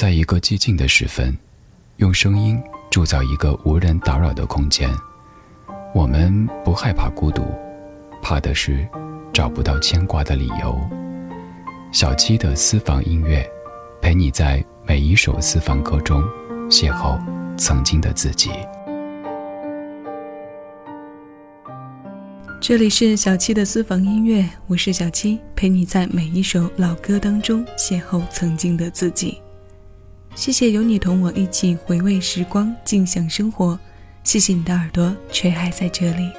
在一个寂静的时分，用声音铸造一个无人打扰的空间。我们不害怕孤独，怕的是找不到牵挂的理由。小七的私房音乐，陪你在每一首私房歌中邂逅曾经的自己。这里是小七的私房音乐，我是小七，陪你在每一首老歌当中邂逅曾经的自己。谢谢有你同我一起回味时光，静享生活。谢谢你的耳朵，却还在这里。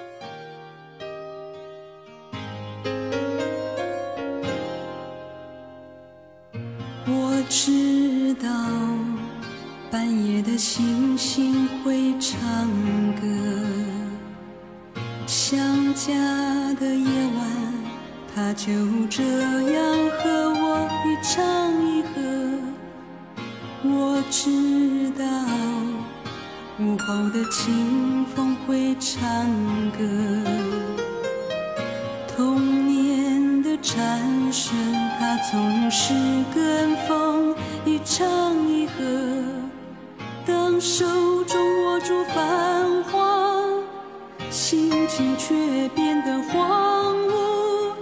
心却变得荒芜，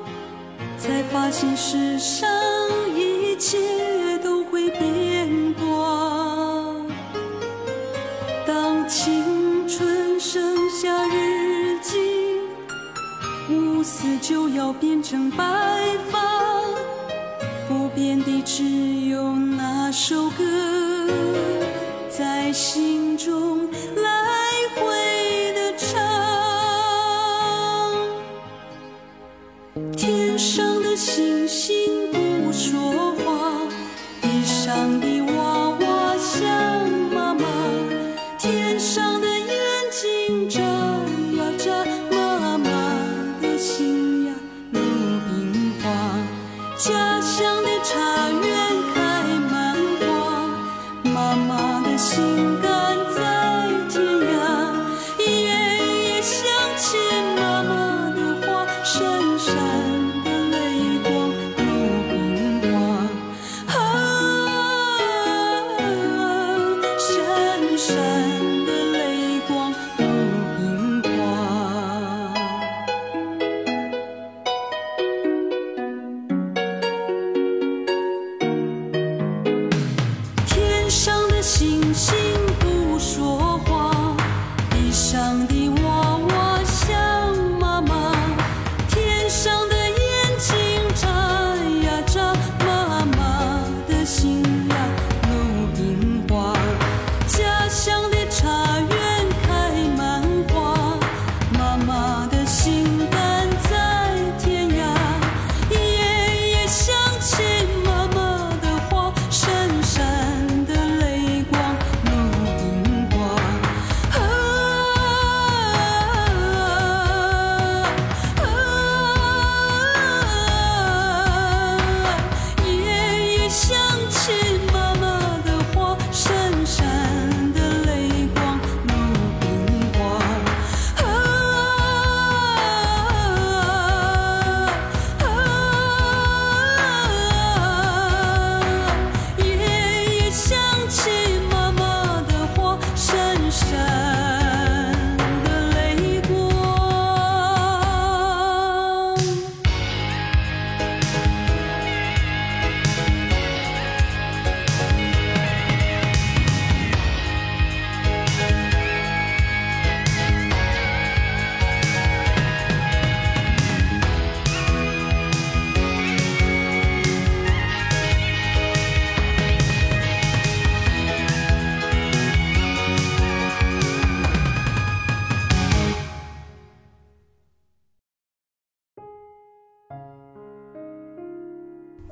才发现世上一切都会变卦。当青春剩下日记，乌丝就要变成白发，不变的只有那首歌，在心中。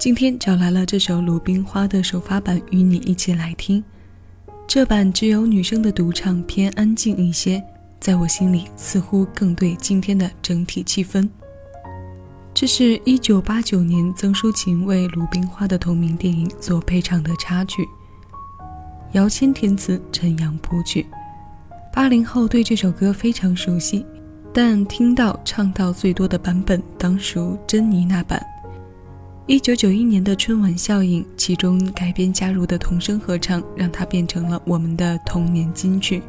今天找来了这首《鲁冰花》的首发版与你一起来听，这版只有女生的独唱偏安静一些，在我心里似乎更对今天的整体气氛。这是一九八九年曾淑琴为《鲁冰花》的同名电影所配唱的插曲，姚谦填词，陈阳谱曲。八零后对这首歌非常熟悉，但听到唱到最多的版本当属珍妮那版。一九九一年的春晚效应，其中改编加入的童声合唱，让它变成了我们的童年金曲。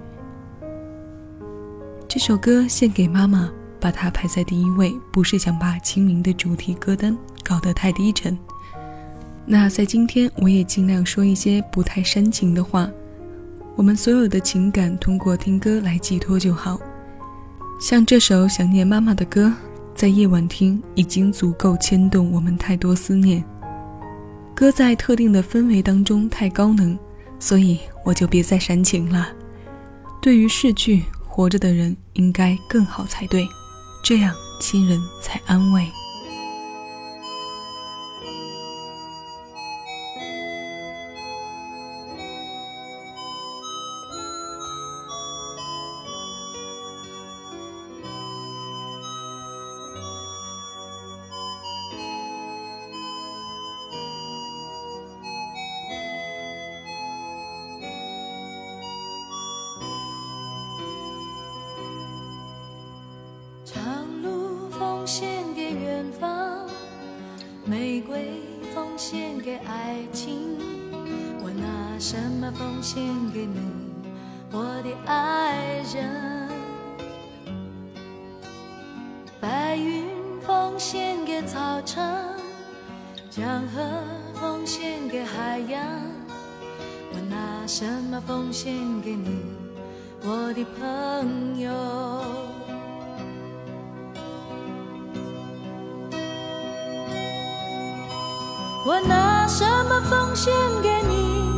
这首歌献给妈妈，把它排在第一位，不是想把清明的主题歌单搞得太低沉。那在今天，我也尽量说一些不太煽情的话。我们所有的情感通过听歌来寄托就好。像这首想念妈妈的歌，在夜晚听已经足够牵动我们太多思念。歌在特定的氛围当中太高能，所以我就别再煽情了。对于逝去活着的人，应该更好才对，这样亲人才安慰。奉献给你，我的爱人？白云奉献给草场，江河奉献给海洋，我拿什么奉献给你，我的朋友？我拿什么奉献给你？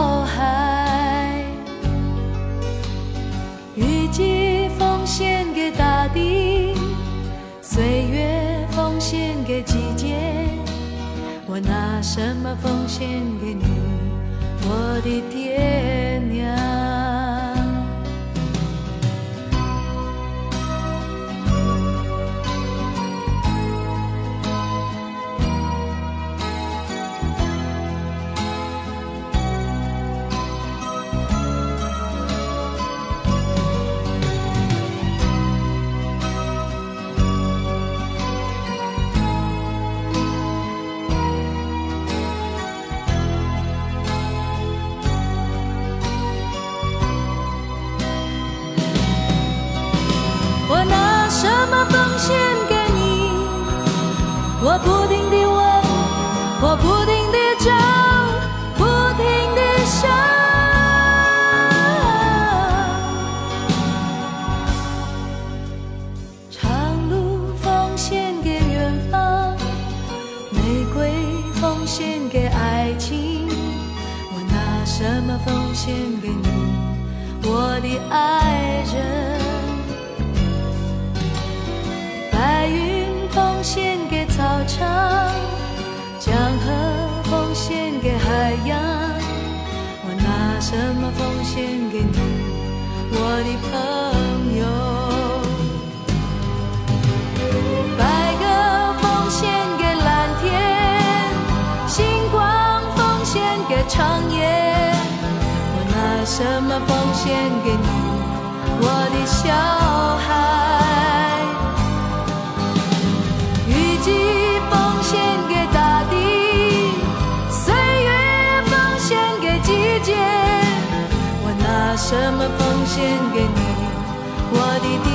我拿什么奉献给你，我的爹娘？奉献给你我不停地问，我不停地找，不停地想。长路奉献给远方，玫瑰奉献给爱情。我拿什么奉献给你，我的爱江河奉献给海洋，我拿什么奉献给你，我的朋友？白鸽奉献给蓝天，星光奉献给长夜，我拿什么奉献给你，我的小孩？献给你，我的爹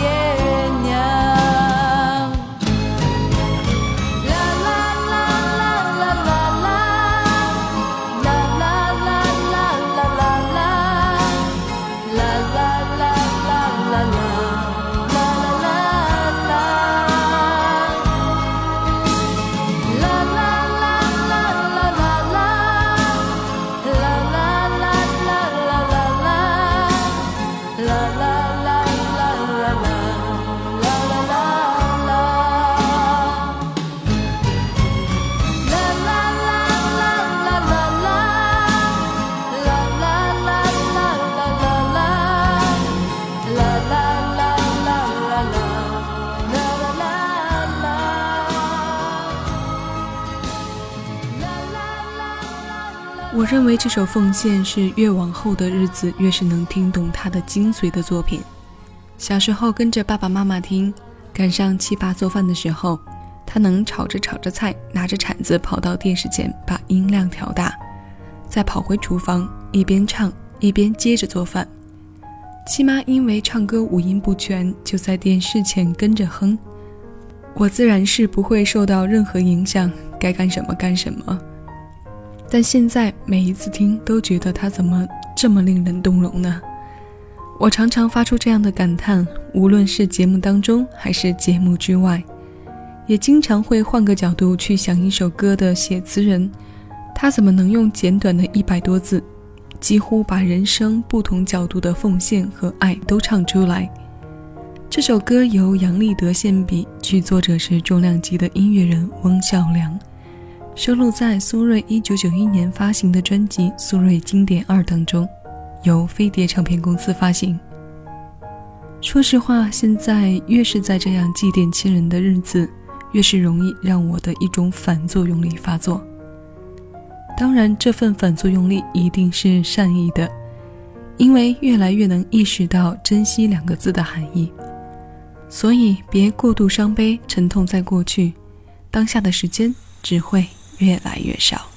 我认为这首《奉献》是越往后的日子越是能听懂它的精髓的作品。小时候跟着爸爸妈妈听，赶上七爸做饭的时候，他能炒着炒着菜，拿着铲子跑到电视前，把音量调大，再跑回厨房，一边唱一边接着做饭。七妈因为唱歌五音不全，就在电视前跟着哼。我自然是不会受到任何影响，该干什么干什么。但现在每一次听，都觉得他怎么这么令人动容呢？我常常发出这样的感叹，无论是节目当中还是节目之外，也经常会换个角度去想一首歌的写词人，他怎么能用简短的一百多字，几乎把人生不同角度的奉献和爱都唱出来？这首歌由杨立德献笔，剧作者是重量级的音乐人翁孝良，收录在苏芮1991年发行的专辑《苏芮经典二》当中。由飞碟唱片公司发行。说实话，现在越是在这样祭奠亲人的日子，越是容易让我的一种反作用力发作。当然，这份反作用力一定是善意的，因为越来越能意识到“珍惜”两个字的含义。所以，别过度伤悲、沉痛在过去，当下的时间只会越来越少。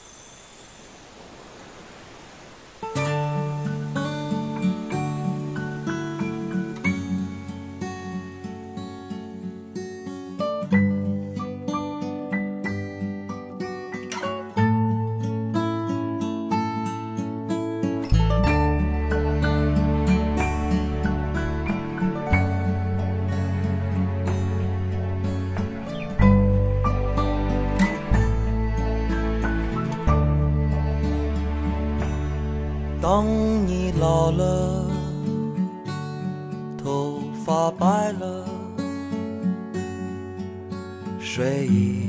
发白了，睡意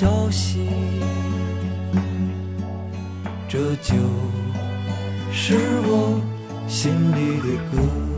消息，这就是我心里的歌。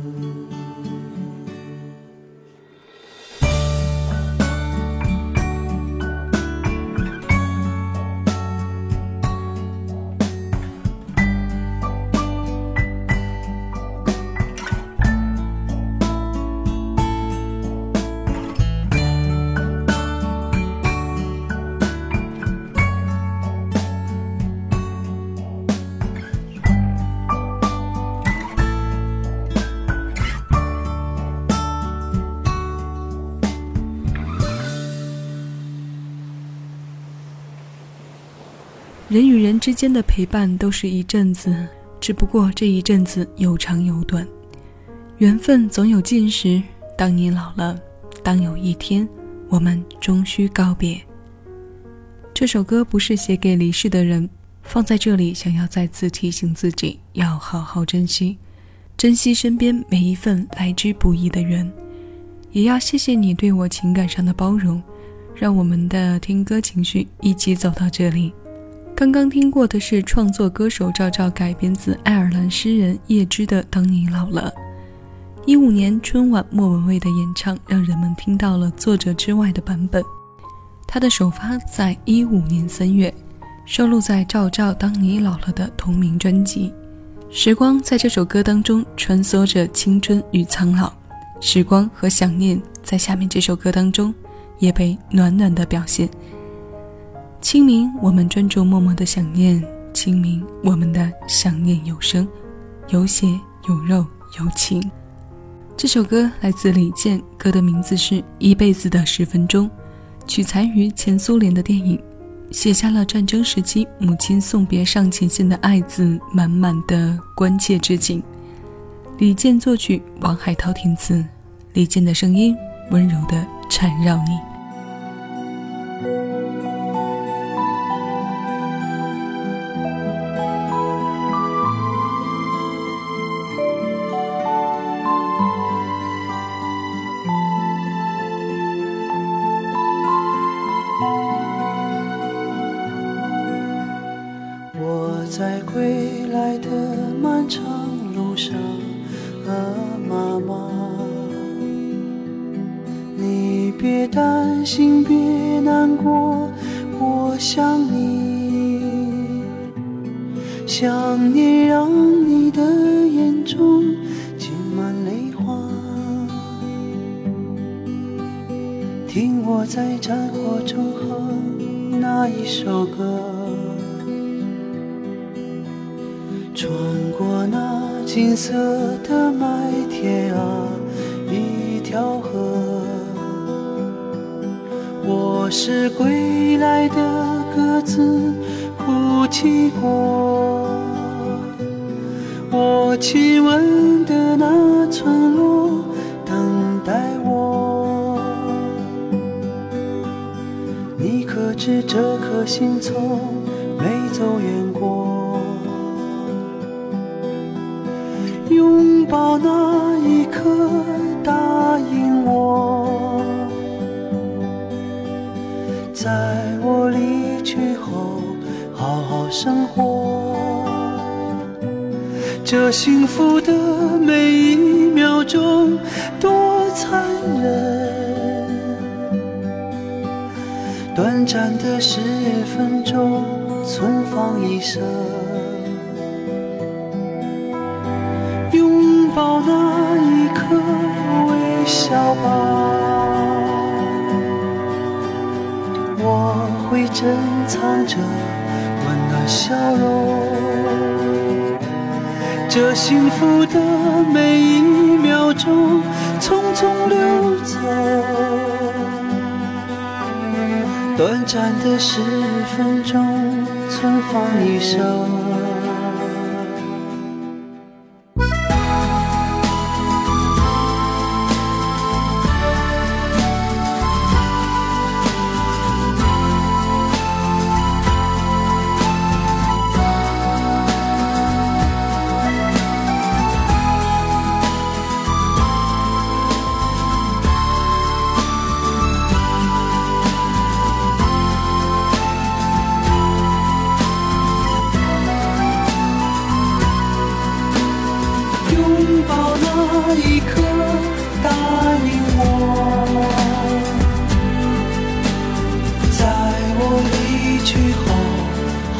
人与人之间的陪伴都是一阵子，只不过这一阵子有长有短，缘分总有尽时。当你老了，当有一天我们终须告别。这首歌不是写给离世的人，放在这里想要再次提醒自己，要好好珍惜，珍惜身边每一份来之不易的缘，也要谢谢你对我情感上的包容，让我们的听歌情绪一起走到这里。刚刚听过的是创作歌手赵照改编自爱尔兰诗人叶芝的《当你老了》。一五年春晚莫文蔚的演唱，让人们听到了作者之外的版本。他的首发在一五年三月，收录在赵照《当你老了》的同名专辑。时光在这首歌当中穿梭着青春与苍老，时光和想念在下面这首歌当中也被暖暖的表现。清明，我们专注默默的想念；清明，我们的想念有声，有血有肉有情。这首歌来自李健，歌的名字是《一辈子的十分钟》，取材于前苏联的电影，写下了战争时期母亲送别上前线的爱子满满的关切之情。李健作曲，王海涛填词，李健的声音温柔的缠绕你。我在战火中哼那一首歌。穿过那金色的麦田啊，一条河。我是归来的鸽子，哭泣过。我亲吻的那村落，知这颗心从没走远过？拥抱那一刻，答应我，在我离去后好好生活。这幸福的每一秒钟多残忍，短暂的十分钟，存放一生。拥抱那一刻，微笑吧。我会珍藏着温暖笑容。这幸福的每一秒钟，匆匆流走。短暂的十分钟，存放一首。那一刻答应我在我离去后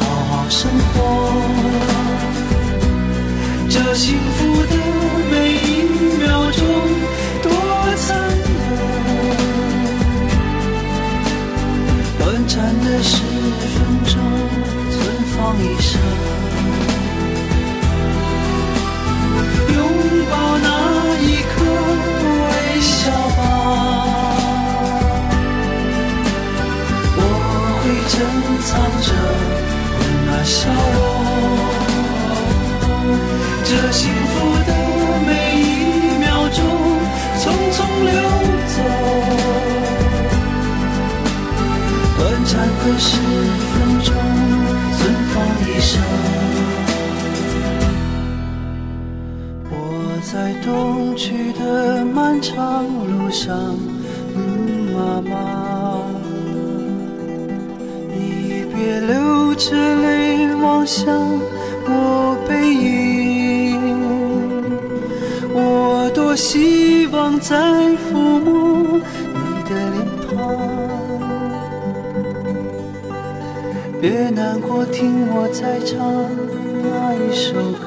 好好生活这幸福的每一秒钟多残忍短暂的十分钟存放一生。珍藏着温暖笑容，这幸福的每一秒钟匆匆流走，短暂的十分钟存放一生。我在东去的漫长路上，嗯，妈妈。你别流着泪望向我背影。我多希望再抚摸你的脸庞。别难过，听我再唱那一首歌，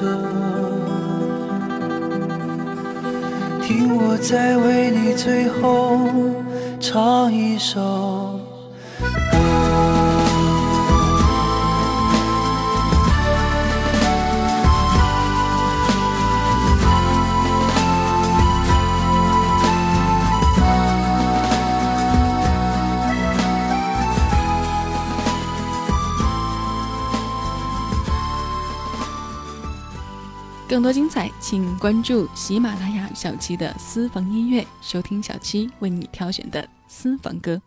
听我再为你最后唱一首。更多精彩，请关注喜马拉雅小七的私房音乐，收听小七为你挑选的私房歌。